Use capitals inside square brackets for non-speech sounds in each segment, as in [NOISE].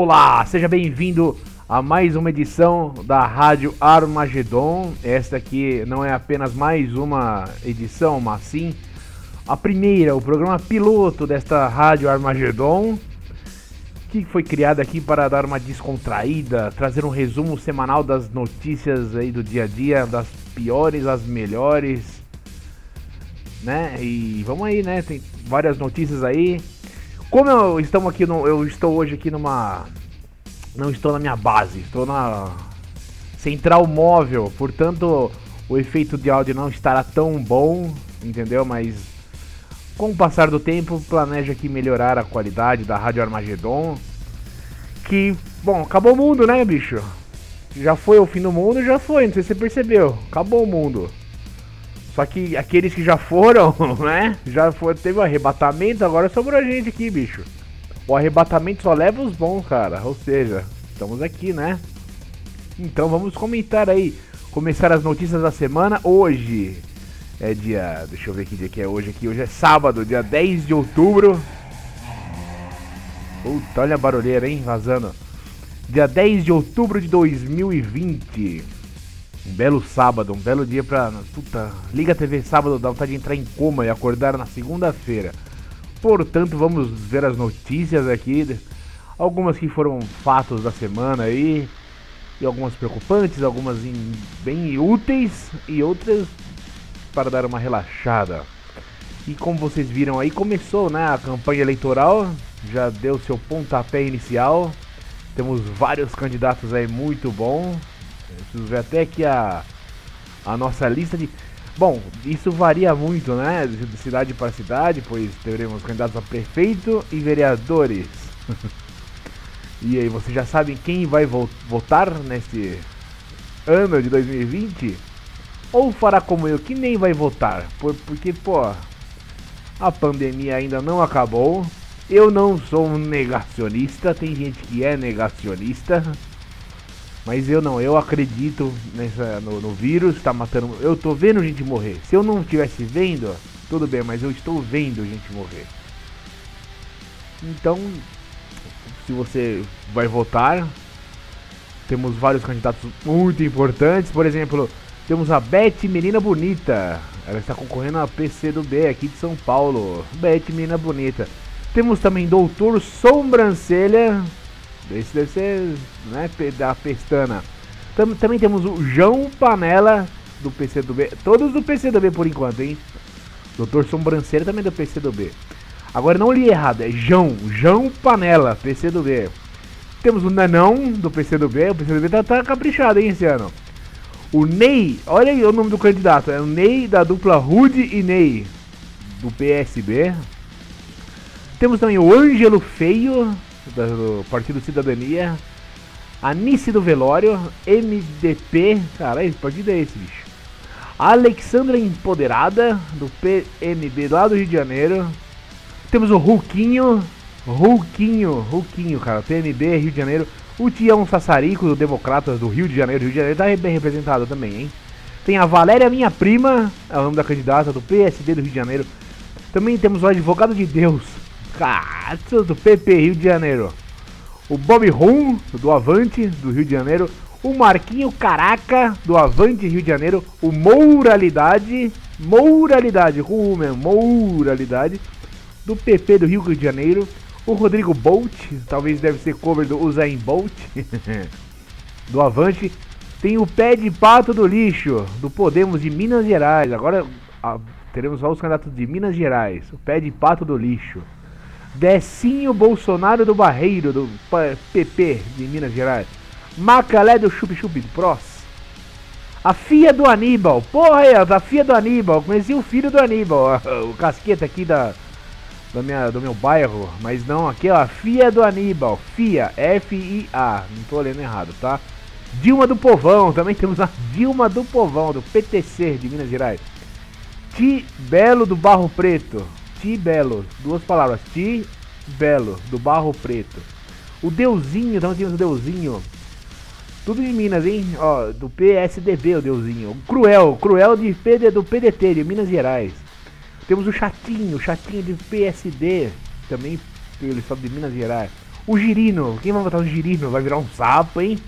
Olá, seja bem-vindo a mais uma edição da Rádio Armagedon. Esta aqui não é apenas mais uma edição, mas sim a primeira, o programa piloto desta Rádio Armagedon, que foi criada aqui para dar uma descontraída, trazer um resumo semanal das notícias aí do dia a dia, das piores às melhores, né? E vamos aí, né? Tem várias notícias aí. Como eu estamos aqui no, eu estou hoje aqui numa não estou na minha base, estou na central móvel, portanto o efeito de áudio não estará tão bom, entendeu? Mas com o passar do tempo, planejo aqui melhorar a qualidade da Rádio Armagedon. Que, bom, acabou o mundo, né, bicho? Já foi o fim do mundo, já foi, não sei se você percebeu. Acabou o mundo. Só que aqueles que já foram, [LAUGHS] né? Já foi, teve o um arrebatamento, agora sobrou a gente aqui, bicho. O arrebatamento só leva os bons, cara. Ou seja, estamos aqui, né? Então vamos comentar aí. Começar as notícias da semana hoje. É dia. Deixa eu ver que dia que é hoje aqui. Hoje é sábado, dia 10 de outubro. Puta, olha a barulheira, hein? Vazando. Dia 10 de outubro de 2020. Um belo sábado, um belo dia pra. Puta, liga a TV sábado, dá vontade de entrar em coma e acordar na segunda-feira. Portanto, vamos ver as notícias aqui. Algumas que foram fatos da semana aí. E algumas preocupantes, algumas bem úteis e outras para dar uma relaxada. E como vocês viram aí, começou né, a campanha eleitoral, já deu seu pontapé inicial. Temos vários candidatos aí muito Preciso ver até que a, a nossa lista de. Bom, isso varia muito, né? De cidade para cidade, pois teremos candidatos a prefeito e vereadores. [LAUGHS] e aí, vocês já sabem quem vai votar neste ano de 2020? Ou fará como eu, que nem vai votar. Por, porque, pô, a pandemia ainda não acabou. Eu não sou um negacionista, tem gente que é negacionista. Mas eu não, eu acredito nessa, no, no vírus, tá matando. Eu tô vendo gente morrer. Se eu não estivesse vendo, tudo bem, mas eu estou vendo gente morrer. Então, se você vai votar, temos vários candidatos muito importantes. Por exemplo, temos a Beth Menina Bonita. Ela está concorrendo a PC do B aqui de São Paulo. Beth Menina Bonita. Temos também Doutor Sobrancelha. Esse deve ser né, da Pestana. Tam, também temos o João Panela do PC do B. Todos do PC do B por enquanto, hein? Doutor Sobrancelha também do PC do B. Agora não li errado, é João. João Panela, PC do B. Temos o Nanão do PC do B. O PC do B tá, tá caprichado, hein, esse ano. O Ney, olha aí o nome do candidato, é o Ney da dupla Rude e Ney, do PSB. Temos também o Ângelo Feio, do Partido Cidadania. Anice do Velório, MDP, caralho, esse partido é esse, bicho. Alexandra Empoderada, do PMB lá do Rio de Janeiro. Temos o Ruquinho, Ruquinho, Ruquinho, cara, PMB, Rio de Janeiro. O Tião Sassarico, do Democratas do Rio de Janeiro. Rio de Janeiro tá bem representado também, hein? Tem a Valéria Minha Prima, é o nome da candidata do PSD do Rio de Janeiro. Também temos o Advogado de Deus, Cato, do PP Rio de Janeiro. O Bob Rum, do Avante, do Rio de Janeiro. O Marquinho Caraca, do Avante Rio de Janeiro. O Mouralidade, Mouralidade, Rum, Mouralidade, do PP do Rio de Janeiro o Rodrigo Bolt, talvez deve ser cover do Usain Bolt, [LAUGHS] do Avante. Tem o Pé de Pato do Lixo, do Podemos de Minas Gerais. Agora a, teremos só os candidatos de Minas Gerais. O Pé de Pato do Lixo. Decinho Bolsonaro do Barreiro, do PP de Minas Gerais. Macalé do Chup Chup do Pros. A filha do Aníbal. Porra aí, a filha do Aníbal. Conheci o filho do Aníbal. [LAUGHS] O casqueta aqui da do, minha, do meu bairro, mas não, aqui ó, FIA do Aníbal, FIA, F-I-A, não tô lendo errado, tá? Dilma do Povão, também temos a Dilma do Povão, do PTC de Minas Gerais. Ti Belo do Barro Preto, Ti Belo, duas palavras, Ti Belo do Barro Preto. O Deusinho, também temos o Deusinho. Tudo de Minas, hein? Ó, do PSDB o Deusinho. Cruel, Cruel de PD, do PDT de Minas Gerais. Temos o Chatinho, Chatinho de PSD, também pelo estado de Minas Gerais. O Girino, quem vai votar no Girino? Vai virar um sapo, hein?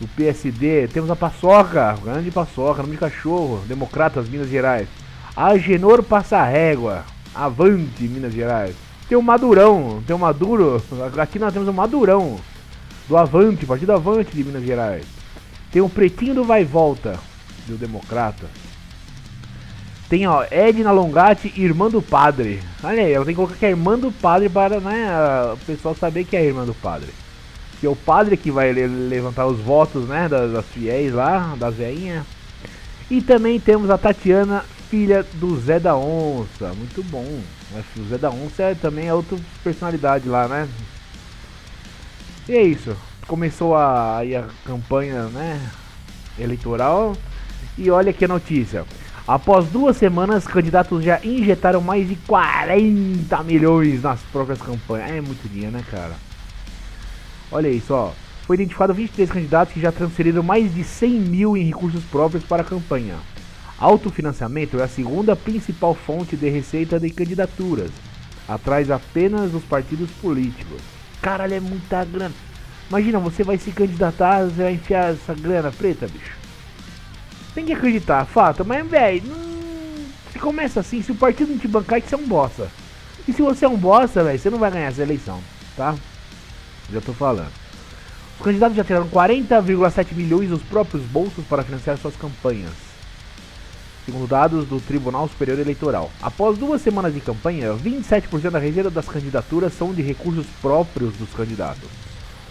Do PSD, temos a Paçoca, grande Paçoca, nome de cachorro, Democratas, Minas Gerais. Agenor Passa Régua, Avante, Minas Gerais. Tem o Madurão, tem o Maduro, aqui nós temos o Madurão, do Avante, Partido Avante de Minas Gerais. Tem o Pretinho do Vai e Volta, do Democrata. Tem, ó, Edna Longatti, irmã do padre. Olha aí, ela tem que colocar que é irmã do padre para, né, o pessoal saber que é irmã do padre. Que é o padre que vai levantar os votos, né, das, das fiéis lá, das veinhas. E também temos a Tatiana, filha do Zé da Onça. Muito bom. O Zé da Onça é, também é outra personalidade lá, né? E é isso. Começou a, a campanha, né, eleitoral. E olha a notícia. Após duas semanas, candidatos já injetaram mais de 40 milhões nas próprias campanhas. É muito dinheiro, né, cara? Olha isso, ó. Foi identificado 23 candidatos que já transferiram mais de 100 mil em recursos próprios para a campanha. Autofinanciamento é a segunda principal fonte de receita de candidaturas, atrás apenas dos partidos políticos. Caralho, é muita grana. Imagina, você vai se candidatar, você vai enfiar essa grana preta, bicho. Tem que acreditar, fato. Mas, velho, se começa assim, se o partido não te bancar, é você é um bosta. E se você é um bosta, velho, você não vai ganhar essa eleição, tá? Já tô falando. Os candidatos já tiraram 40,7 milhões dos próprios bolsos para financiar suas campanhas. Segundo dados do Tribunal Superior Eleitoral. Após duas semanas de campanha, 27% da receita das candidaturas são de recursos próprios dos candidatos.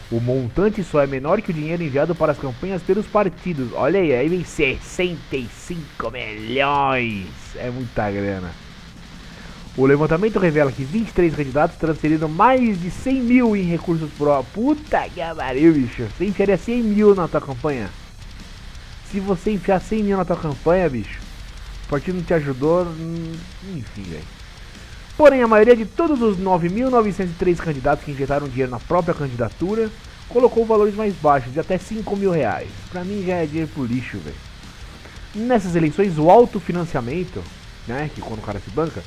O montante só é menor que o dinheiro enviado para as campanhas pelos partidos. Olha aí, aí vem 65 milhões. É muita grana. O levantamento revela que 23 candidatos transferiram mais de 100 mil em recursos próprios. Puta que pariu, bicho. Você enfiaria 100 mil na tua campanha? Se você enfiar 100 mil na tua campanha, bicho, partido não te ajudou. Hum, enfim, velho. Porém, a maioria de todos os 9.903 candidatos que injetaram dinheiro na própria candidatura colocou valores mais baixos, de até 5 mil reais. Pra mim já é dinheiro pro lixo, velho. Nessas eleições, o autofinanciamento, né, que quando o cara se banca,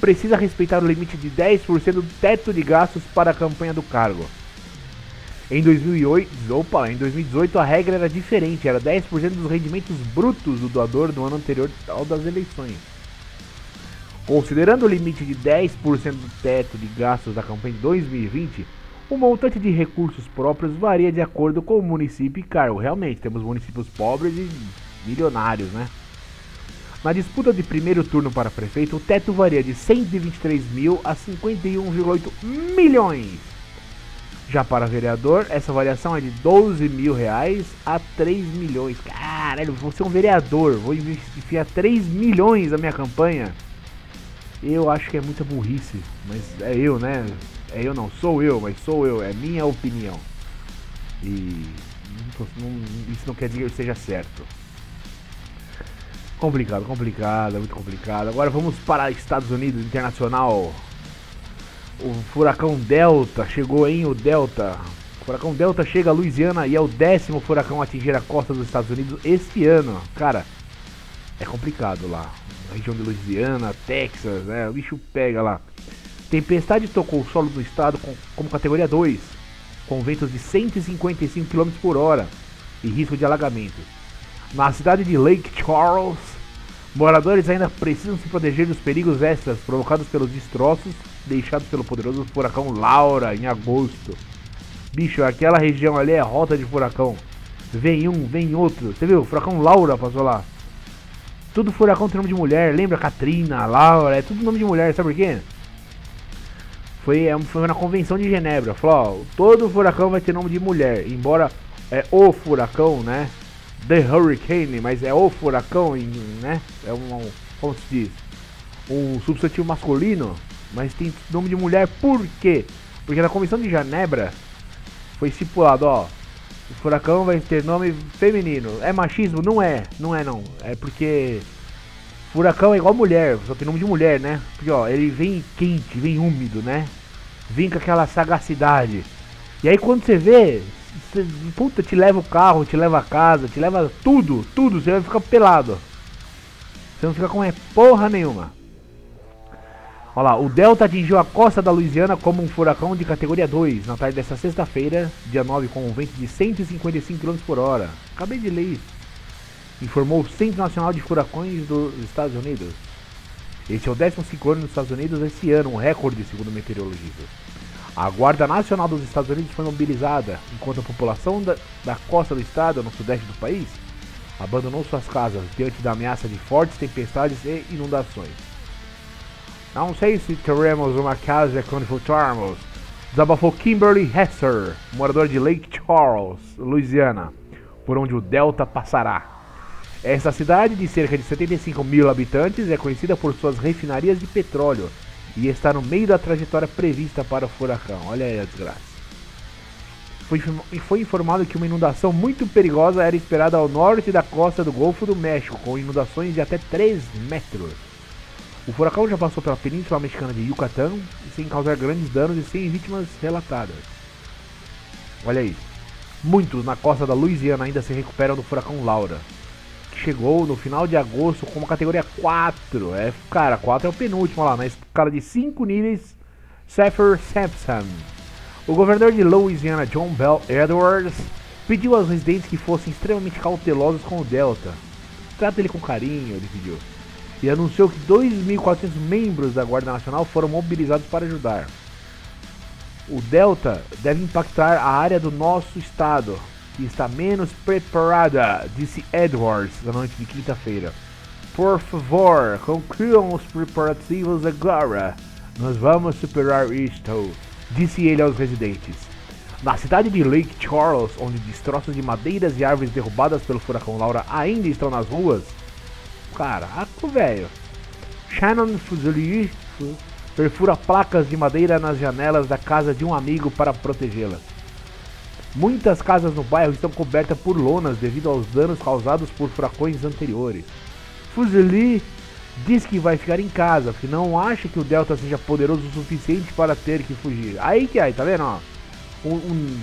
precisa respeitar o limite de 10% do teto de gastos para a campanha do cargo. Em 2008, opa, em 2018 a regra era diferente, era 10% dos rendimentos brutos do doador no ano anterior ao das eleições. Considerando o limite de 10% do teto de gastos da campanha de 2020, o montante de recursos próprios varia de acordo com o município e cargo. Realmente, temos municípios pobres e milionários, né? Na disputa de primeiro turno para prefeito, o teto varia de 123 mil a 51,8 milhões. Já para vereador, essa variação é de 12 mil reais a 3 milhões. Caralho, vou ser um vereador, vou enfiar 3 milhões na minha campanha. Eu acho que é muita burrice, mas é eu, né? É eu não, sou eu, mas sou eu, é minha opinião. E isso não quer dizer que seja certo. Complicado, complicado, é muito complicado. Agora vamos para Estados Unidos Internacional. O furacão Delta chegou em o Delta. O furacão Delta chega a Louisiana e é o décimo furacão a atingir a costa dos Estados Unidos este ano. Cara, é complicado lá região de Louisiana, Texas, né? O bicho pega lá. Tempestade tocou o solo do estado com, como categoria 2, com ventos de 155 km por hora e risco de alagamento. Na cidade de Lake Charles, moradores ainda precisam se proteger dos perigos extras provocados pelos destroços deixados pelo poderoso furacão Laura em agosto. Bicho, aquela região ali é rota de furacão. Vem um, vem outro. Você viu? Furacão Laura passou lá. Tudo furacão tem nome de mulher, lembra? Katrina, Laura, é tudo nome de mulher, sabe por quê? Foi, é, foi na convenção de Genebra, falou, ó, todo furacão vai ter nome de mulher, embora é o furacão, né? The Hurricane, mas é o furacão, né? É um, como se diz? Um substantivo masculino, mas tem nome de mulher, por quê? Porque na convenção de Genebra foi estipulado, ó, o furacão vai ter nome feminino. É machismo? Não é, não é não. É porque furacão é igual mulher, só tem nome de mulher, né? Porque ó, ele vem quente, vem úmido, né? Vem com aquela sagacidade. E aí quando você vê, você, puta, te leva o carro, te leva a casa, te leva tudo, tudo, você vai ficar pelado. Você não fica com é porra nenhuma. Olha lá, o Delta atingiu a costa da Louisiana como um furacão de categoria 2 na tarde desta sexta-feira, dia 9, com um vento de 155 km por hora. Acabei de ler isso. Informou o Centro Nacional de Furacões dos Estados Unidos. Este é o 15 ciclone nos Estados Unidos esse ano, um recorde, segundo meteorologistas. A Guarda Nacional dos Estados Unidos foi mobilizada, enquanto a população da, da costa do estado, no sudeste do país, abandonou suas casas diante da ameaça de fortes tempestades e inundações. Não sei se teremos uma casa quando voltarmos. Desabafou Kimberly Hesser, morador de Lake Charles, Louisiana, por onde o Delta passará. Esta cidade, de cerca de 75 mil habitantes, é conhecida por suas refinarias de petróleo e está no meio da trajetória prevista para o furacão. Olha aí a desgraça. Foi, foi informado que uma inundação muito perigosa era esperada ao norte da costa do Golfo do México, com inundações de até 3 metros. O furacão já passou pela península mexicana de Yucatán sem causar grandes danos e sem vítimas relatadas. Olha aí. Muitos na costa da Louisiana ainda se recuperam do furacão Laura, que chegou no final de agosto com uma categoria 4. É, cara, 4 é o penúltimo lá, na escala de 5 níveis. Safer Sampson. O governador de Louisiana, John Bell Edwards, pediu aos residentes que fossem extremamente cautelosos com o Delta. Trata ele com carinho, ele pediu e anunciou que 2.400 membros da Guarda Nacional foram mobilizados para ajudar. O Delta deve impactar a área do nosso estado, que está menos preparada, disse Edwards na noite de quinta-feira. Por favor, concluam os preparativos agora. Nós vamos superar isto, disse ele aos residentes. Na cidade de Lake Charles, onde destroços de madeiras e árvores derrubadas pelo furacão Laura ainda estão nas ruas, Caraca, velho. Shannon Fusilier perfura placas de madeira nas janelas da casa de um amigo para protegê-la. Muitas casas no bairro estão cobertas por lonas devido aos danos causados por furacões anteriores. Fusilier diz que vai ficar em casa, porque não acha que o Delta seja poderoso o suficiente para ter que fugir. Aí que aí, tá vendo? Ó? Um, um,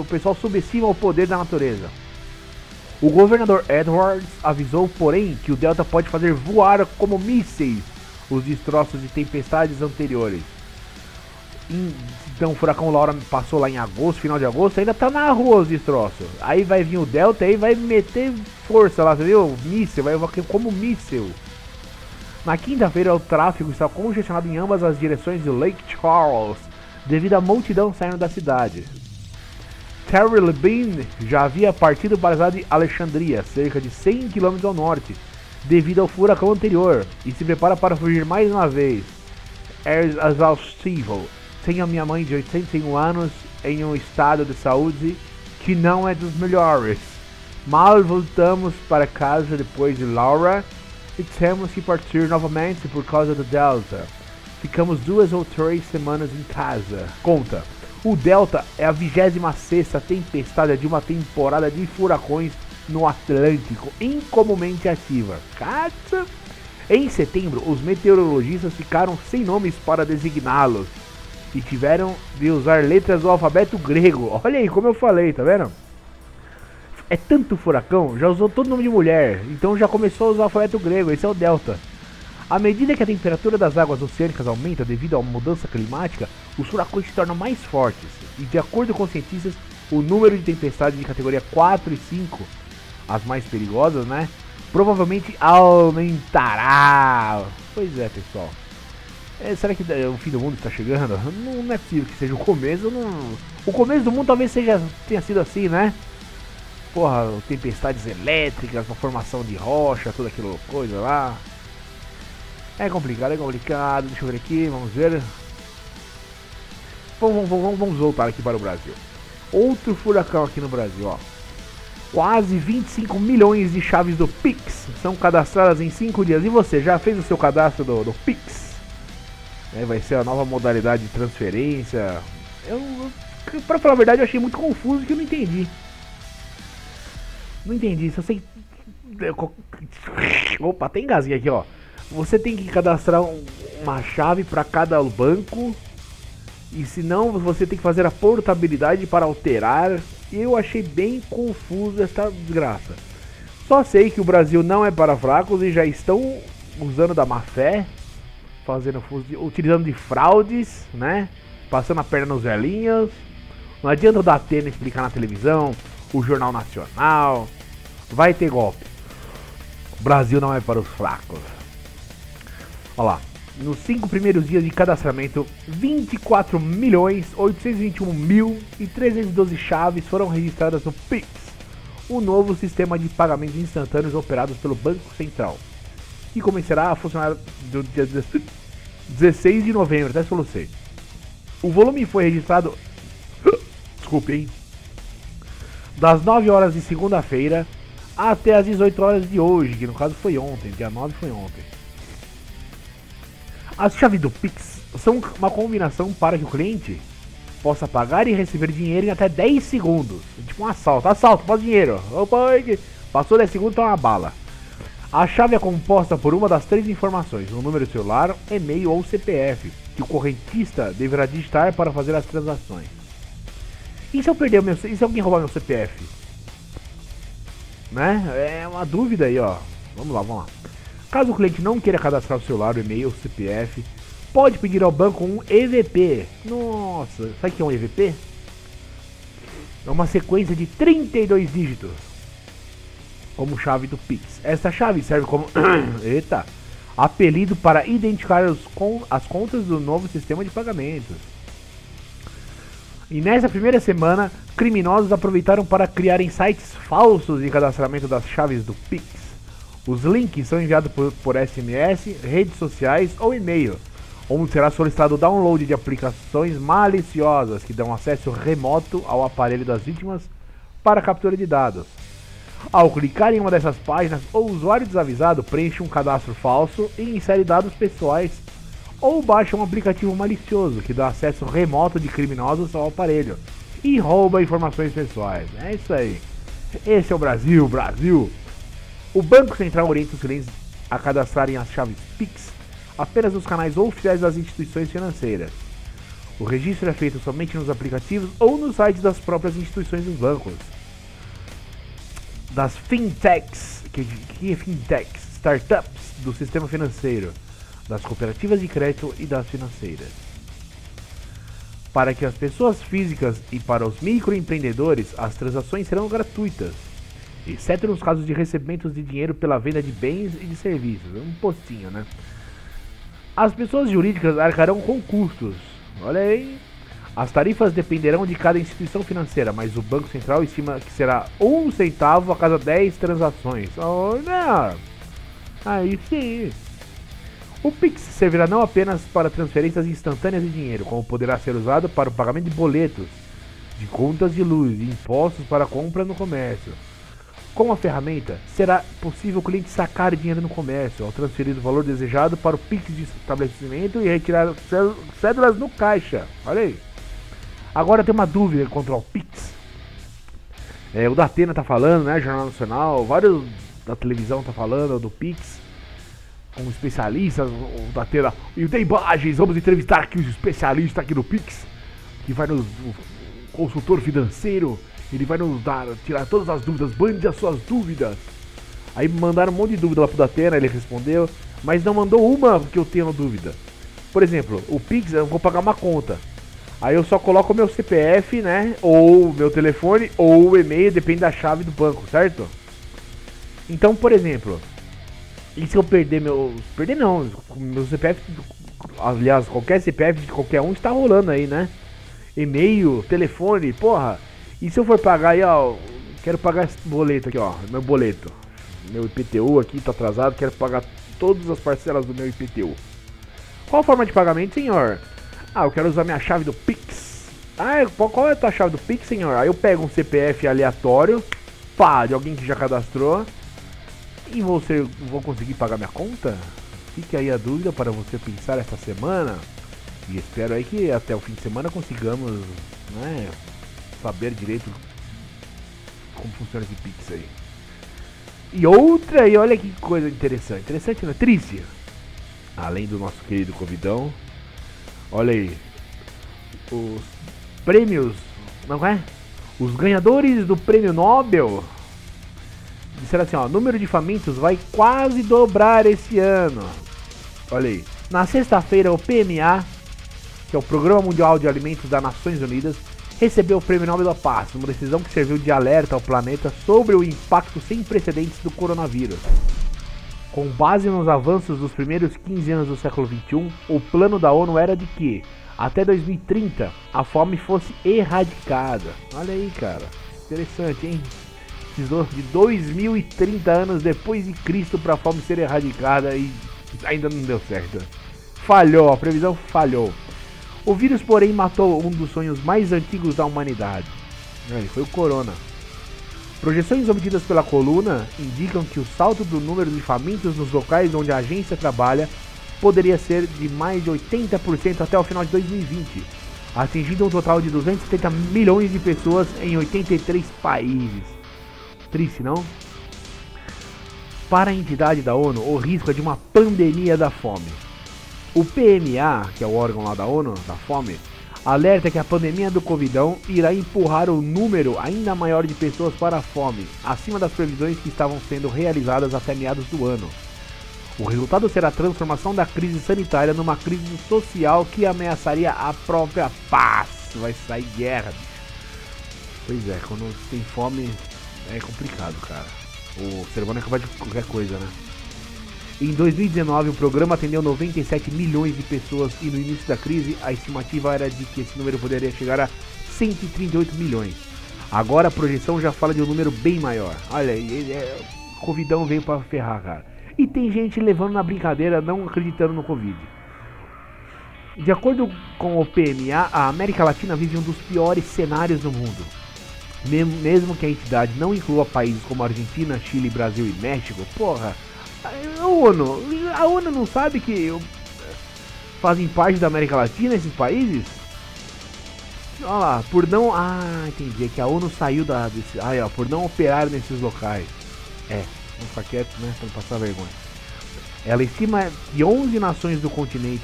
o pessoal subestima o poder da natureza. O governador Edwards avisou, porém, que o Delta pode fazer voar como mísseis os destroços de tempestades anteriores. Então o furacão Laura passou lá em agosto, final de agosto, ainda tá na rua os destroços. Aí vai vir o Delta e vai meter força lá, você viu? Míssel, vai como míssel. Na quinta-feira o tráfego está congestionado em ambas as direções do Lake Charles, devido à multidão saindo da cidade. Terry Levine já havia partido para a cidade de Alexandria, cerca de 100 km ao norte, devido ao furacão anterior, e se prepara para fugir mais uma vez. É exaustivo. Tenho minha mãe de 81 anos em um estado de saúde que não é dos melhores. Mal voltamos para casa depois de Laura e temos que partir novamente por causa do Delta. Ficamos duas ou três semanas em casa. Conta. O Delta é a 26 tempestade de uma temporada de furacões no Atlântico, incomumente ativa. Caça! Em setembro, os meteorologistas ficaram sem nomes para designá-los e tiveram de usar letras do alfabeto grego. Olha aí, como eu falei, tá vendo? É tanto furacão, já usou todo nome de mulher, então já começou a usar o alfabeto grego. Esse é o Delta. À medida que a temperatura das águas oceânicas aumenta devido à mudança climática, os furacões se tornam mais fortes, e de acordo com cientistas, o número de tempestades de categoria 4 e 5, as mais perigosas, né, provavelmente aumentará. Pois é, pessoal. É, será que o fim do mundo está chegando? Não, não é possível que seja o começo. Não... O começo do mundo talvez seja tenha sido assim, né? Porra, tempestades elétricas, uma formação de rocha, toda aquela coisa lá. É complicado, é complicado. Deixa eu ver aqui, vamos ver. Vamos, vamos, vamos voltar aqui para o Brasil. Outro furacão aqui no Brasil, ó. Quase 25 milhões de chaves do Pix são cadastradas em 5 dias. E você, já fez o seu cadastro do, do Pix? É, vai ser a nova modalidade de transferência. Eu, pra falar a verdade, eu achei muito confuso que eu não entendi. Não entendi, só sei. Opa, tem gazinha aqui, ó. Você tem que cadastrar um, uma chave para cada banco. E se não, você tem que fazer a portabilidade para alterar. Eu achei bem confuso essa desgraça. Só sei que o Brasil não é para fracos e já estão usando da má fé, fazendo, utilizando de fraudes, né? Passando a perna nos velhinhos. Não adianta o Datena explicar na televisão, o Jornal Nacional. Vai ter golpe. O Brasil não é para os fracos. Olha lá. Nos cinco primeiros dias de cadastramento, 24 milhões 821 mil e 312 chaves foram registradas no Pix, o novo sistema de pagamentos instantâneos operados pelo Banco Central, que começará a funcionar do dia 16 de novembro, até você. O volume foi registrado. [GASPS] Desculpe, hein? Das 9 horas de segunda-feira até as 18 horas de hoje, que no caso foi ontem, dia 9 foi ontem. As chaves do Pix são uma combinação para que o cliente possa pagar e receber dinheiro em até 10 segundos. Tipo um assalto. Assalto, pode dinheiro. Opa, passou 10 segundos, tá uma bala. A chave é composta por uma das três informações, o número celular, e-mail ou CPF, que o correntista deverá digitar para fazer as transações. E se eu perder meu. E se alguém roubar meu CPF? Né? É uma dúvida aí, ó. Vamos lá, vamos lá. Caso o cliente não queira cadastrar o celular, o e-mail, o CPF, pode pedir ao banco um EVP. Nossa, sabe o que é um EVP? É uma sequência de 32 dígitos como chave do Pix. Essa chave serve como [COUGHS] eita, apelido para identificar os, as contas do novo sistema de pagamentos. E nessa primeira semana, criminosos aproveitaram para criarem sites falsos de cadastramento das chaves do Pix. Os links são enviados por, por SMS, redes sociais ou e-mail, onde será solicitado o download de aplicações maliciosas que dão acesso remoto ao aparelho das vítimas para captura de dados. Ao clicar em uma dessas páginas, o usuário desavisado preenche um cadastro falso e insere dados pessoais ou baixa um aplicativo malicioso que dá acesso remoto de criminosos ao aparelho e rouba informações pessoais. É isso aí. Esse é o Brasil, Brasil. O Banco Central orienta os clientes a cadastrarem as chaves Pix apenas nos canais oficiais das instituições financeiras. O registro é feito somente nos aplicativos ou nos sites das próprias instituições dos bancos. Das fintechs, que, que é fintechs? Startups do sistema financeiro das cooperativas de crédito e das financeiras. Para que as pessoas físicas e para os microempreendedores, as transações serão gratuitas, exceto nos casos de recebimentos de dinheiro pela venda de bens e de serviços. Um postinho, né? As pessoas jurídicas arcarão com custos. Olha aí. As tarifas dependerão de cada instituição financeira, mas o Banco Central estima que será um centavo a cada 10 transações. Olha! Aí sim. O Pix servirá não apenas para transferências instantâneas de dinheiro, como poderá ser usado para o pagamento de boletos, de contas de luz e impostos para compra no comércio. Com a ferramenta, será possível o cliente sacar dinheiro no comércio ao transferir o valor desejado para o Pix de estabelecimento e retirar cédulas no caixa. Olha aí. Agora tem uma dúvida contra o Pix. É, o Datena tá falando, né? Jornal Nacional, vários da televisão tá falando do Pix com especialistas da Tela e tem imagens. Vamos entrevistar aqui os especialistas aqui do Pix, que vai nos o consultor financeiro, ele vai nos dar tirar todas as dúvidas, bande as suas dúvidas. Aí mandaram um monte de dúvida lá pro Datena, ele respondeu, mas não mandou uma que eu tenho dúvida. Por exemplo, o Pix, eu vou pagar uma conta. Aí eu só coloco meu CPF, né? Ou meu telefone, ou o e-mail, depende da chave do banco, certo? Então, por exemplo, e se eu perder meu. Perder não, meu CPF. Aliás, qualquer CPF de qualquer um está rolando aí, né? E-mail, telefone, porra. E se eu for pagar aí, ó. Quero pagar esse boleto aqui, ó. Meu boleto. Meu IPTU aqui tá atrasado, quero pagar todas as parcelas do meu IPTU. Qual a forma de pagamento, senhor? Ah, eu quero usar minha chave do Pix. Ah, qual é a tua chave do Pix, senhor? Aí eu pego um CPF aleatório, pá, de alguém que já cadastrou e você vou conseguir pagar minha conta? Fique aí a dúvida para você pensar esta semana. E espero aí que até o fim de semana consigamos né, saber direito como funciona esse Pix aí. E outra aí, olha que coisa interessante. Interessante, né? Triste. Além do nosso querido Covidão. Olha aí. Os prêmios. Não é? Os ganhadores do prêmio Nobel disseram assim, ó, número de famintos vai quase dobrar esse ano. Olha aí. Na sexta-feira, o PMA, que é o Programa Mundial de Alimentos das Nações Unidas, recebeu o Prêmio Nobel da Paz, uma decisão que serviu de alerta ao planeta sobre o impacto sem precedentes do coronavírus. Com base nos avanços dos primeiros 15 anos do século XXI, o plano da ONU era de que, até 2030, a fome fosse erradicada. Olha aí, cara. Interessante, hein? Precisou de 2030 anos depois de Cristo para a fome ser erradicada e ainda não deu certo. Falhou, a previsão falhou. O vírus, porém, matou um dos sonhos mais antigos da humanidade. Ele foi o corona. Projeções obtidas pela coluna indicam que o salto do número de famintos nos locais onde a agência trabalha poderia ser de mais de 80% até o final de 2020, atingindo um total de 270 milhões de pessoas em 83 países. Triste, não? Para a entidade da ONU, o risco é de uma pandemia da fome. O PMA, que é o órgão lá da ONU, da fome, alerta que a pandemia do Covidão irá empurrar o número ainda maior de pessoas para a fome, acima das previsões que estavam sendo realizadas até meados do ano. O resultado será a transformação da crise sanitária numa crise social que ameaçaria a própria paz. Vai sair guerra. Pois é, quando tem fome é complicado, cara. O ser humano é capaz de qualquer coisa, né? Em 2019, o programa atendeu 97 milhões de pessoas e no início da crise a estimativa era de que esse número poderia chegar a 138 milhões. Agora a projeção já fala de um número bem maior. Olha, é, Covidão veio para ferrar, cara. E tem gente levando na brincadeira, não acreditando no Covid. De acordo com o PMA, a América Latina vive um dos piores cenários do mundo. Mesmo que a entidade não inclua países como Argentina, Chile, Brasil e México, porra, a ONU, a ONU não sabe que fazem parte da América Latina esses países? Olha lá, por não. Ah, entendi. É que a ONU saiu da. Desse, ah, ó, por não operar nesses locais. É, vamos ficar quieto, né? Pra não passar vergonha. Ela estima que 11 nações do continente,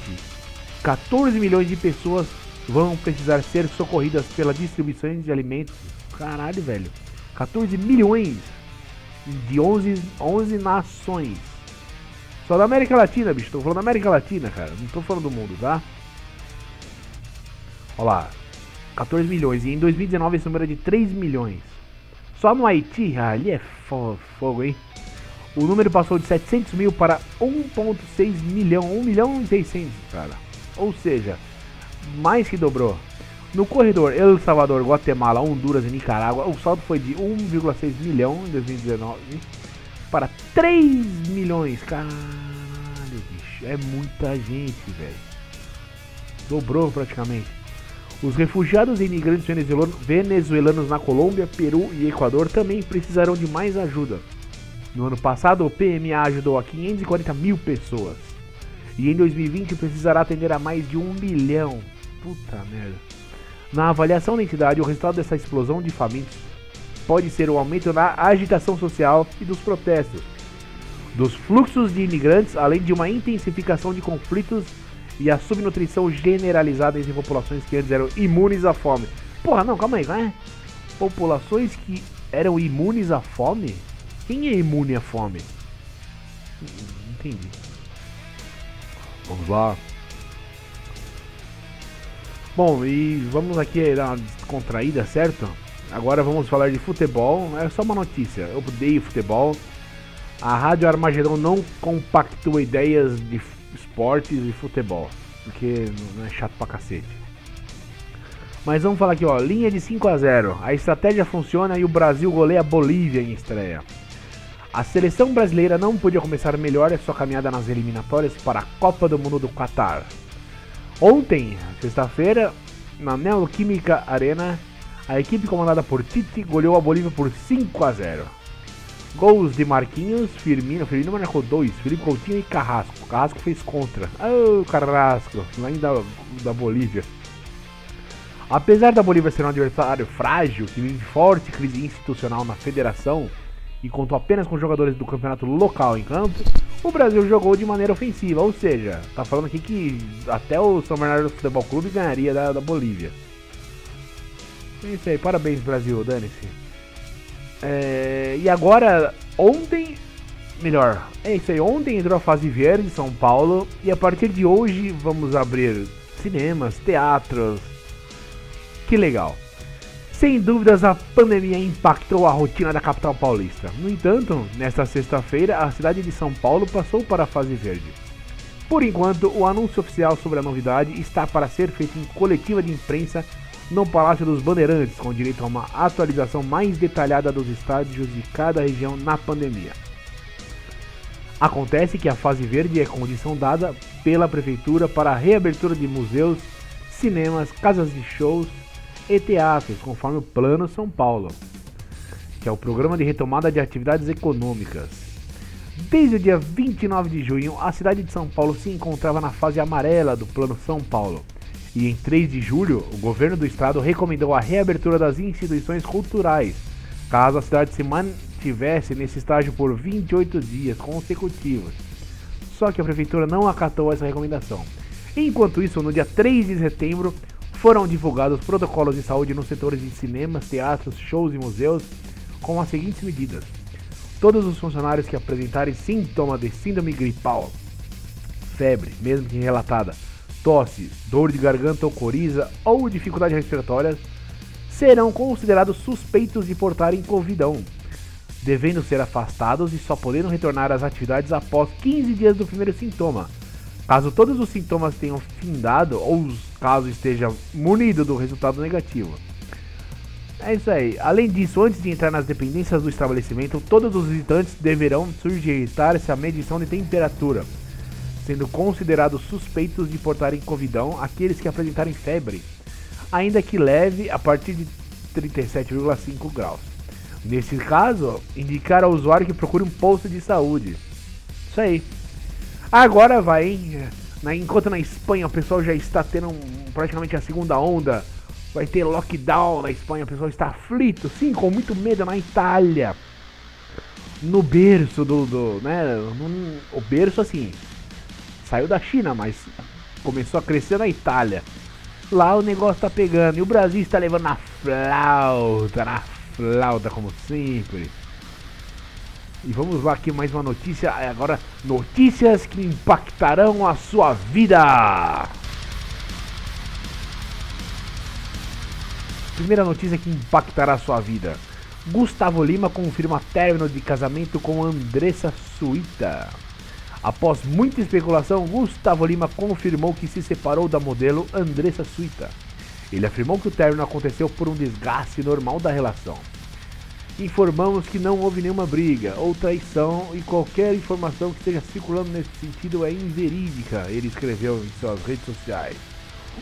14 milhões de pessoas vão precisar ser socorridas pela distribuição de alimentos. Caralho, velho. 14 milhões de 11, 11 nações. Só da América Latina, bicho. Tô falando da América Latina, cara. Não tô falando do mundo, tá? Olha lá. 14 milhões. E em 2019 esse número é de 3 milhões. Só no Haiti, ah, ali é fogo, hein? O número passou de 700 mil para 1,6 milhão. 1 milhão e 600, cara. Ou seja, mais que dobrou. No corredor El Salvador, Guatemala, Honduras e Nicarágua, o saldo foi de 1,6 milhão em 2019 para 3 milhões. Caralho, bicho, é muita gente, velho. Dobrou praticamente. Os refugiados e imigrantes venezuelanos na Colômbia, Peru e Equador também precisarão de mais ajuda. No ano passado, o PMA ajudou a 540 mil pessoas. E em 2020 precisará atender a mais de um milhão. Puta merda. Na avaliação da entidade, o resultado dessa explosão de famintos pode ser o aumento na agitação social e dos protestos, dos fluxos de imigrantes, além de uma intensificação de conflitos e a subnutrição generalizada entre populações que antes eram imunes à fome. Porra, não, calma aí, vai. Populações que eram imunes à fome? Quem é imune à fome? Entendi. Vamos lá. Bom, e vamos aqui dar uma descontraída, certo? Agora vamos falar de futebol. É só uma notícia. Eu odeio futebol. A Rádio Armagedon não compactua ideias de esportes e futebol. Porque não é chato pra cacete. Mas vamos falar aqui, ó. Linha de 5 a 0 A estratégia funciona e o Brasil goleia a Bolívia em estreia. A seleção brasileira não podia começar melhor a sua caminhada nas eliminatórias para a Copa do Mundo do Qatar. Ontem, sexta-feira, na Neoquímica Arena, a equipe comandada por Tite goleou a Bolívia por 5 a 0. Gols de Marquinhos, Firmino, Firmino marcou dois, Felipe Coutinho e Carrasco. Carrasco fez contra. Oh, Carrasco, lá da, da Bolívia. Apesar da Bolívia ser um adversário frágil, que vive forte crise institucional na federação e contou apenas com jogadores do campeonato local em campo, o Brasil jogou de maneira ofensiva, ou seja, tá falando aqui que até o São Bernardo Futebol Clube ganharia da, da Bolívia. É isso aí, parabéns Brasil, dane-se. É, e agora, ontem, melhor, é isso aí. Ontem entrou a fase verde em São Paulo e a partir de hoje vamos abrir cinemas, teatros. Que legal. Sem dúvidas, a pandemia impactou a rotina da capital paulista. No entanto, nesta sexta-feira, a cidade de São Paulo passou para a fase verde. Por enquanto, o anúncio oficial sobre a novidade está para ser feito em coletiva de imprensa no Palácio dos Bandeirantes, com direito a uma atualização mais detalhada dos estádios de cada região na pandemia. Acontece que a fase verde é condição dada pela prefeitura para a reabertura de museus, cinemas, casas de shows e teatros, conforme o Plano São Paulo, que é o Programa de Retomada de Atividades Econômicas. Desde o dia 29 de junho, a cidade de São Paulo se encontrava na fase amarela do Plano São Paulo. E em 3 de julho, o governo do estado recomendou a reabertura das instituições culturais, caso a cidade se mantivesse nesse estágio por 28 dias consecutivos. Só que a prefeitura não acatou essa recomendação. Enquanto isso, no dia 3 de setembro, foram divulgados protocolos de saúde nos setores de cinemas, teatros, shows e museus com as seguintes medidas. Todos os funcionários que apresentarem sintomas de síndrome gripal, febre, mesmo que relatada, tosse, dor de garganta ou coriza ou dificuldade respiratória, serão considerados suspeitos de portarem Covidão, devendo ser afastados e só podendo retornar às atividades após 15 dias do primeiro sintoma, Caso todos os sintomas tenham findado ou caso esteja munido do resultado negativo. É isso aí. Além disso, antes de entrar nas dependências do estabelecimento, todos os visitantes deverão sujeitar-se à medição de temperatura, sendo considerados suspeitos de portarem covidão aqueles que apresentarem febre, ainda que leve a partir de 37,5 graus. Nesse caso, indicar ao usuário que procure um posto de saúde. Isso aí. Agora vai, hein? Na, enquanto na Espanha o pessoal já está tendo um, praticamente a segunda onda, vai ter lockdown na Espanha, o pessoal está aflito, sim, com muito medo na Itália. No berço do. do né? No, o berço assim. Saiu da China, mas começou a crescer na Itália. Lá o negócio tá pegando. E o Brasil está levando na flauta, na flauta, como sempre. E vamos lá aqui mais uma notícia, é agora notícias que impactarão a sua vida. Primeira notícia que impactará a sua vida. Gustavo Lima confirma término de casamento com Andressa Suíta. Após muita especulação, Gustavo Lima confirmou que se separou da modelo Andressa Suíta. Ele afirmou que o término aconteceu por um desgaste normal da relação. Informamos que não houve nenhuma briga ou traição e qualquer informação que esteja circulando nesse sentido é inverídica, ele escreveu em suas redes sociais.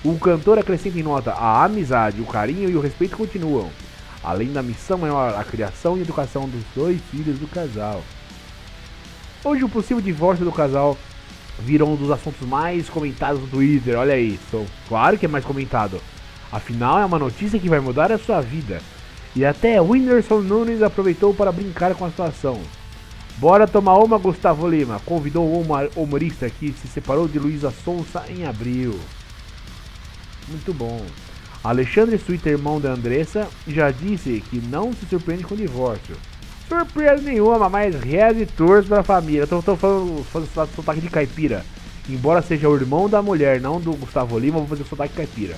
O cantor acrescenta em nota: a amizade, o carinho e o respeito continuam, além da missão maior, a criação e educação dos dois filhos do casal. Hoje, o possível divórcio do casal virou um dos assuntos mais comentados no Twitter. Olha aí, claro que é mais comentado. Afinal, é uma notícia que vai mudar a sua vida. E até Whindersson Nunes aproveitou para brincar com a situação. Bora tomar uma, Gustavo Lima, convidou o humorista que se separou de Luísa Sonsa em abril. Muito bom. Alexandre Suíta, irmão da Andressa, já disse que não se surpreende com o divórcio. Surpresa nenhuma, mas reza e torce pra família. Eu tô, tô falando, falando sotaque de caipira. Embora seja o irmão da mulher, não do Gustavo Lima, vou fazer sotaque caipira.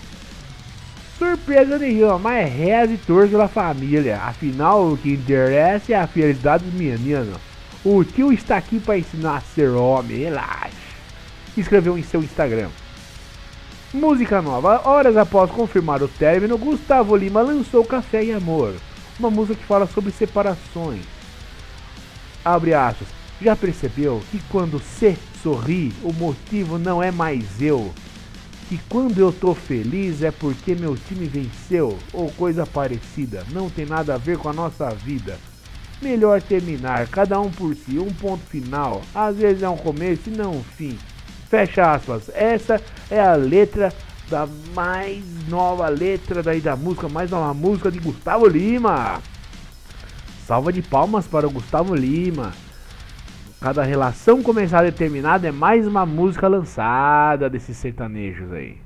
Surpresa nenhuma, mas reza e torce pela família. Afinal, o que interessa é a felicidade dos meninos. O tio está aqui para ensinar a ser homem, relaxa. Escreveu em seu Instagram. Música nova. Horas após confirmar o término, Gustavo Lima lançou Café e Amor, uma música que fala sobre separações. Abre aspas. Já percebeu que quando você sorri, o motivo não é mais eu, que quando eu tô feliz é porque meu time venceu ou coisa parecida, não tem nada a ver com a nossa vida. Melhor terminar, cada um por si, um ponto final. Às vezes é um começo e não um fim. Fecha aspas. Essa é a letra da mais nova letra daí da música, mais nova música de Gustavo Lima. Salva de palmas para o Gustavo Lima. Cada relação começada e terminada é mais uma música lançada desses sertanejos aí.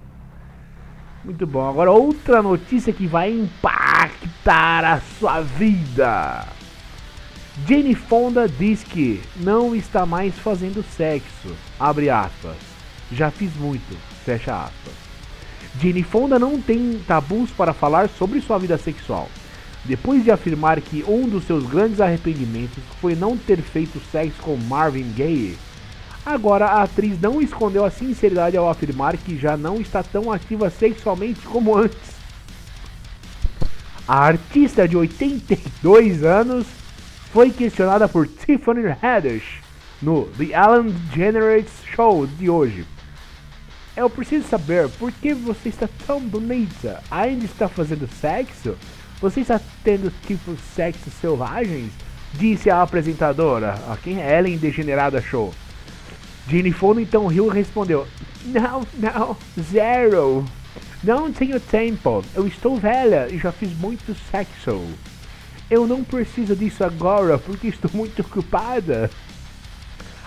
Muito bom. Agora outra notícia que vai impactar a sua vida. Jane Fonda diz que não está mais fazendo sexo. Abre aspas. Já fiz muito. Fecha aspas. Jane Fonda não tem tabus para falar sobre sua vida sexual. Depois de afirmar que um dos seus grandes arrependimentos foi não ter feito sexo com Marvin Gaye, agora a atriz não escondeu a sinceridade ao afirmar que já não está tão ativa sexualmente como antes. A artista de 82 anos foi questionada por Tiffany Haddish no The Ellen DeGeneres Show de hoje. Eu preciso saber por que você está tão bonita. Ainda está fazendo sexo? Você está tendo tipo sexo selvagens? Disse a apresentadora, a quem é Ellen Degenerada Show. Jenny Fonda então riu e respondeu: Não, não, zero. Não tenho tempo. Eu estou velha e já fiz muito sexo. Eu não preciso disso agora porque estou muito ocupada.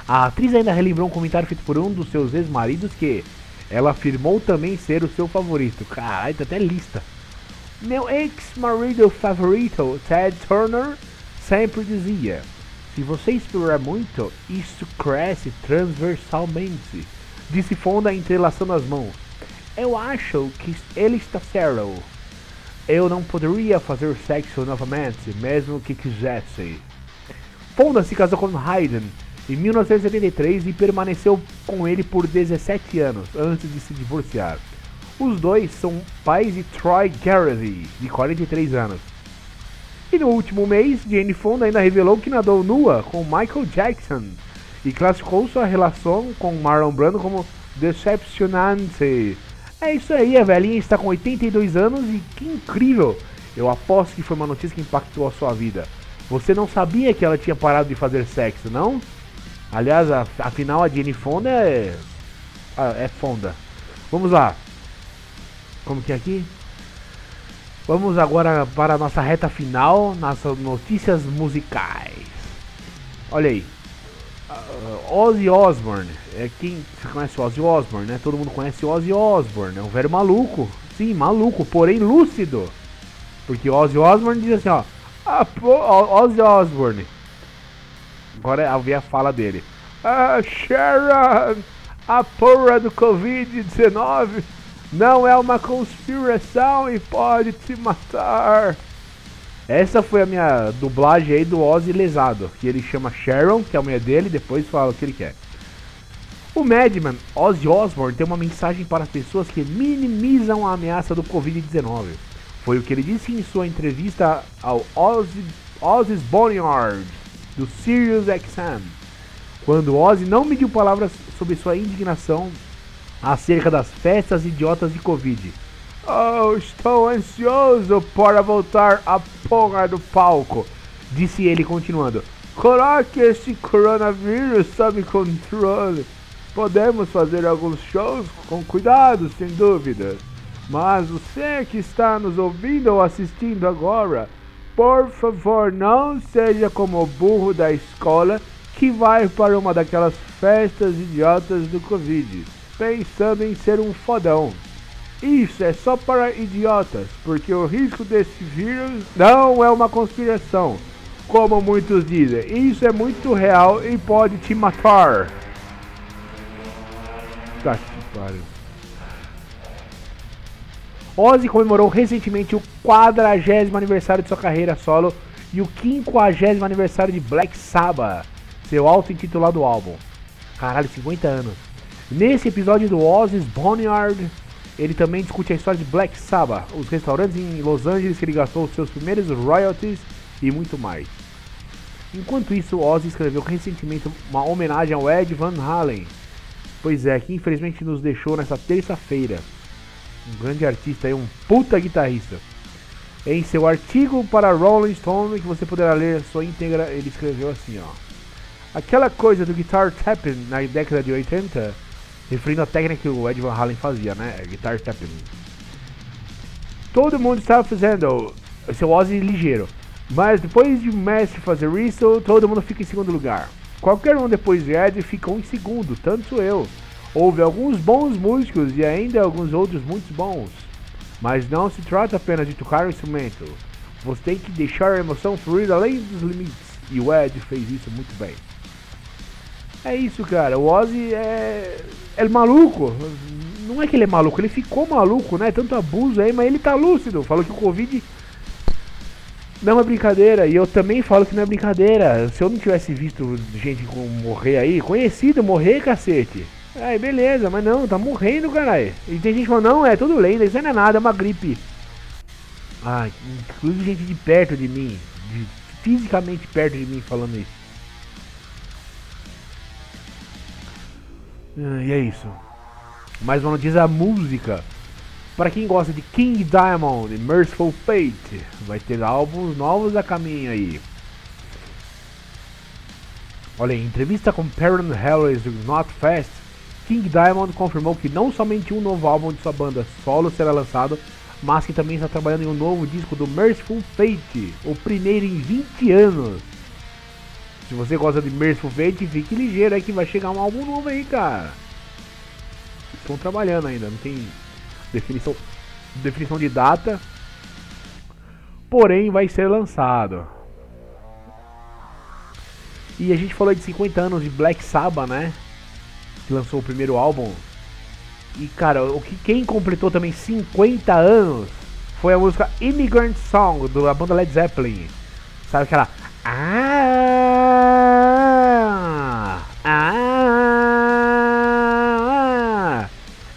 A atriz ainda relembrou um comentário feito por um dos seus ex-maridos que ela afirmou também ser o seu favorito. Caralho, tá até lista. Meu ex-marido favorito, Ted Turner, sempre dizia: Se você explorar muito, isso cresce transversalmente. Disse Fonda entrelaçando as mãos. Eu acho que ele está certo. Eu não poderia fazer sexo novamente, mesmo que quisesse. Fonda se casou com Hayden em 1973 e permaneceu com ele por 17 anos antes de se divorciar. Os dois são pais de Troy Garrity, de 43 anos. E no último mês, Jane Fonda ainda revelou que nadou nua com Michael Jackson e classificou sua relação com Marlon Brando como decepcionante. É isso aí, a velhinha está com 82 anos e que incrível! Eu aposto que foi uma notícia que impactou a sua vida. Você não sabia que ela tinha parado de fazer sexo, não? Aliás, afinal a Jenny Fonda é. É Fonda. Vamos lá. Como que é aqui? Vamos agora para a nossa reta final, nossas notícias musicais. Olha aí. Uh, Ozzy Osbourne. É quem você conhece Ozzy Osbourne, né? Todo mundo conhece Ozzy Osbourne. É um velho maluco. Sim, maluco, porém lúcido. Porque Ozzy Osbourne diz assim, ó. Ah, pô, Ozzy Osbourne. Agora eu vi a fala dele. Ah, Sharon, a porra do Covid-19 não é uma conspiração e pode te matar. Essa foi a minha dublagem aí do Ozzy lesado, que ele chama Sharon, que é a mulher dele, e depois fala o que ele quer. O Madman Ozzy Osbourne tem uma mensagem para as pessoas que minimizam a ameaça do Covid-19. Foi o que ele disse em sua entrevista ao Ozzy, Ozzy's Boneyard, do Sirius XM, quando Ozzy não mediu palavras sobre sua indignação acerca das festas idiotas de Covid. Oh, estou ansioso para voltar à porra do palco, disse ele continuando. Coloque esse coronavírus sob controle. Podemos fazer alguns shows com cuidado, sem dúvida. Mas você que está nos ouvindo ou assistindo agora, por favor, não seja como o burro da escola que vai para uma daquelas festas idiotas do Covid, pensando em ser um fodão. Isso é só para idiotas, porque o risco desse vírus não é uma conspiração, como muitos dizem. Isso é muito real e pode te matar. Tá que pariu. Ozzy comemorou recentemente o 40 aniversário de sua carreira solo e o 50 aniversário de Black Sabbath, seu auto-intitulado álbum. Caralho, 50 anos. Nesse episódio do Ozzy's Boneyard, ele também discute a história de Black Sabbath, os restaurantes em Los Angeles que ele gastou seus primeiros royalties e muito mais. Enquanto isso, Ozzy escreveu recentemente uma homenagem ao Ed Van Halen. Pois é, que infelizmente nos deixou nessa terça-feira. Um grande artista e um puta guitarrista. Em seu artigo para Rolling Stone, que você poderá ler sua íntegra, ele escreveu assim, ó. Aquela coisa do guitar tapping na década de 80 referindo à técnica que o Ed Van Halen fazia, né? Guitar tapping. Todo mundo estava fazendo seu Ozzy ligeiro, mas depois de o mestre fazer isso, todo mundo fica em segundo lugar. Qualquer um depois de Ed ficou em segundo, tanto eu. Houve alguns bons músicos e ainda alguns outros muito bons. Mas não se trata apenas de tocar o instrumento. Você tem que deixar a emoção fluir além dos limites. E o Ed fez isso muito bem. É isso, cara. O Ozzy é. É maluco. Não é que ele é maluco, ele ficou maluco, né? Tanto abuso aí, mas ele tá lúcido. Falou que o Covid não é brincadeira. E eu também falo que não é brincadeira. Se eu não tivesse visto gente morrer aí, conhecido morrer, cacete. Aí beleza, mas não, tá morrendo, caralho. E tem gente que fala, não, é tudo lenda, isso não é nada, é uma gripe. Ah, inclusive gente de perto de mim, de, fisicamente perto de mim falando isso. E é isso. Mais uma notícia da música. Para quem gosta de King Diamond e Merciful Fate, vai ter álbuns novos a caminho aí. Olha, em entrevista com Parent Harris do Not Fast, King Diamond confirmou que não somente um novo álbum de sua banda solo será lançado, mas que também está trabalhando em um novo disco do Merciful Fate, o primeiro em 20 anos. Se você gosta de Merciful Fate, fique ligeiro aí que vai chegar um álbum novo aí, cara. Estão trabalhando ainda, não tem definição, definição de data. Porém, vai ser lançado. E a gente falou de 50 anos de Black Sabbath, né? Que lançou o primeiro álbum. E cara, o que quem completou também 50 anos foi a música Immigrant Song da banda Led Zeppelin. Sabe aquela ah,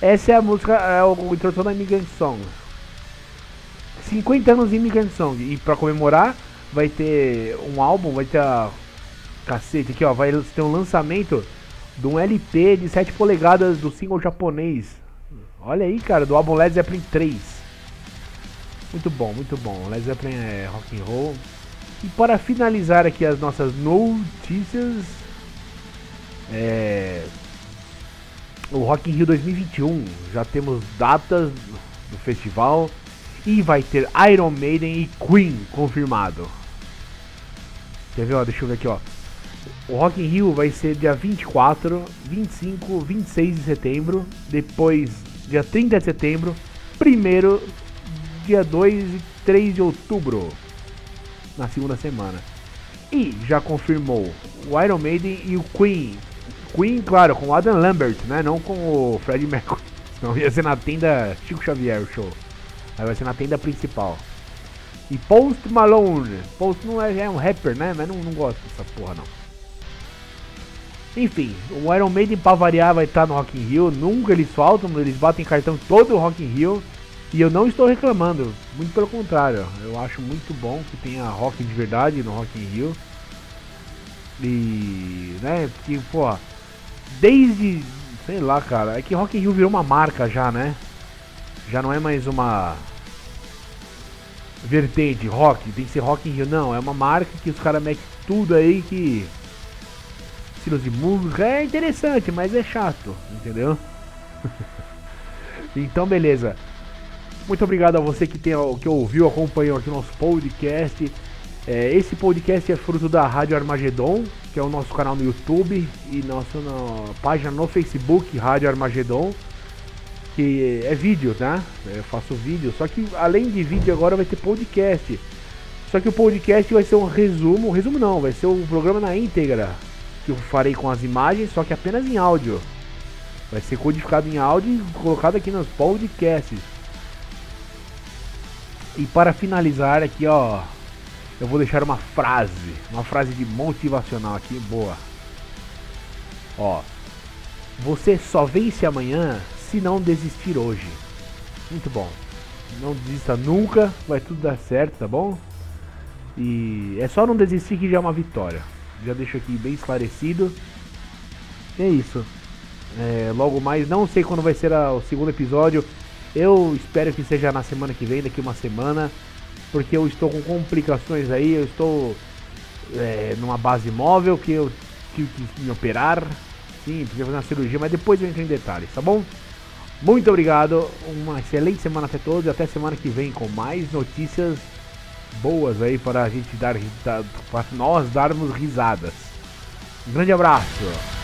essa é a música, é o introdução da Immigrant Song. 50 anos de Immigrant Song. E pra comemorar, vai ter um álbum, vai ter a. Cacete, aqui ó, vai ter um lançamento de um LP de 7 polegadas do single japonês. Olha aí, cara, do álbum Led Zeppelin 3. Muito bom, muito bom. Led Zeppelin é rock and roll. E para finalizar aqui as nossas notícias, é, o Rock in Rio 2021 já temos datas do festival e vai ter Iron Maiden e Queen confirmado. Quer ver? Ó, deixa eu ver aqui, ó. O Rock in Rio vai ser dia 24, 25, 26 de setembro, depois dia 30 de setembro, primeiro dia 2 e 3 de outubro, na segunda semana. E já confirmou o Iron Maiden e o Queen Queen, claro, com o Adam Lambert, né? Não com o Fred Mercury. [LAUGHS] Não ia ser na tenda Chico Xavier o show. Aí vai ser na tenda principal. E Post Malone. Post não é, é um rapper, né? Mas não, não gosto dessa porra não. Enfim, o Iron Maiden pra variar vai estar no Rock in Rio. Nunca eles faltam, eles batem cartão todo o Rock in Rio. E eu não estou reclamando, muito pelo contrário. Eu acho muito bom que tenha rock de verdade no Rock in Rio. E, né, porque, pô, desde, sei lá, cara, é que Rock in Rio virou uma marca já, né? Já não é mais uma vertente rock, tem que ser Rock in Rio, não, é uma marca que os caras metem tudo aí que estilos de música é interessante, mas é chato, entendeu? [LAUGHS] então, beleza. Muito obrigado a você que, tem, que ouviu, acompanhou aqui o nosso podcast. É, esse podcast é fruto da Rádio Armagedon, que é o nosso canal no YouTube e nossa página no Facebook, Rádio Armagedon, que é vídeo, tá? Eu faço vídeo, só que além de vídeo agora vai ter podcast. Só que o podcast vai ser um resumo, resumo não, vai ser um programa na íntegra que eu farei com as imagens, só que apenas em áudio. Vai ser codificado em áudio e colocado aqui nos podcasts. E para finalizar aqui, ó, eu vou deixar uma frase, uma frase de motivacional aqui, boa. Ó, você só vence amanhã se não desistir hoje. Muito bom. Não desista nunca, vai tudo dar certo, tá bom? E é só não desistir que já é uma vitória. Já deixo aqui bem esclarecido. E é isso. É, logo mais, não sei quando vai ser a, o segundo episódio. Eu espero que seja na semana que vem, daqui uma semana porque eu estou com complicações aí, eu estou é, numa base móvel que eu tive que me operar, sim, precisei fazer uma cirurgia, mas depois eu entro em detalhes, tá bom? Muito obrigado, uma excelente semana até todos e até semana que vem com mais notícias boas aí para a gente dar para nós darmos risadas. Um grande abraço.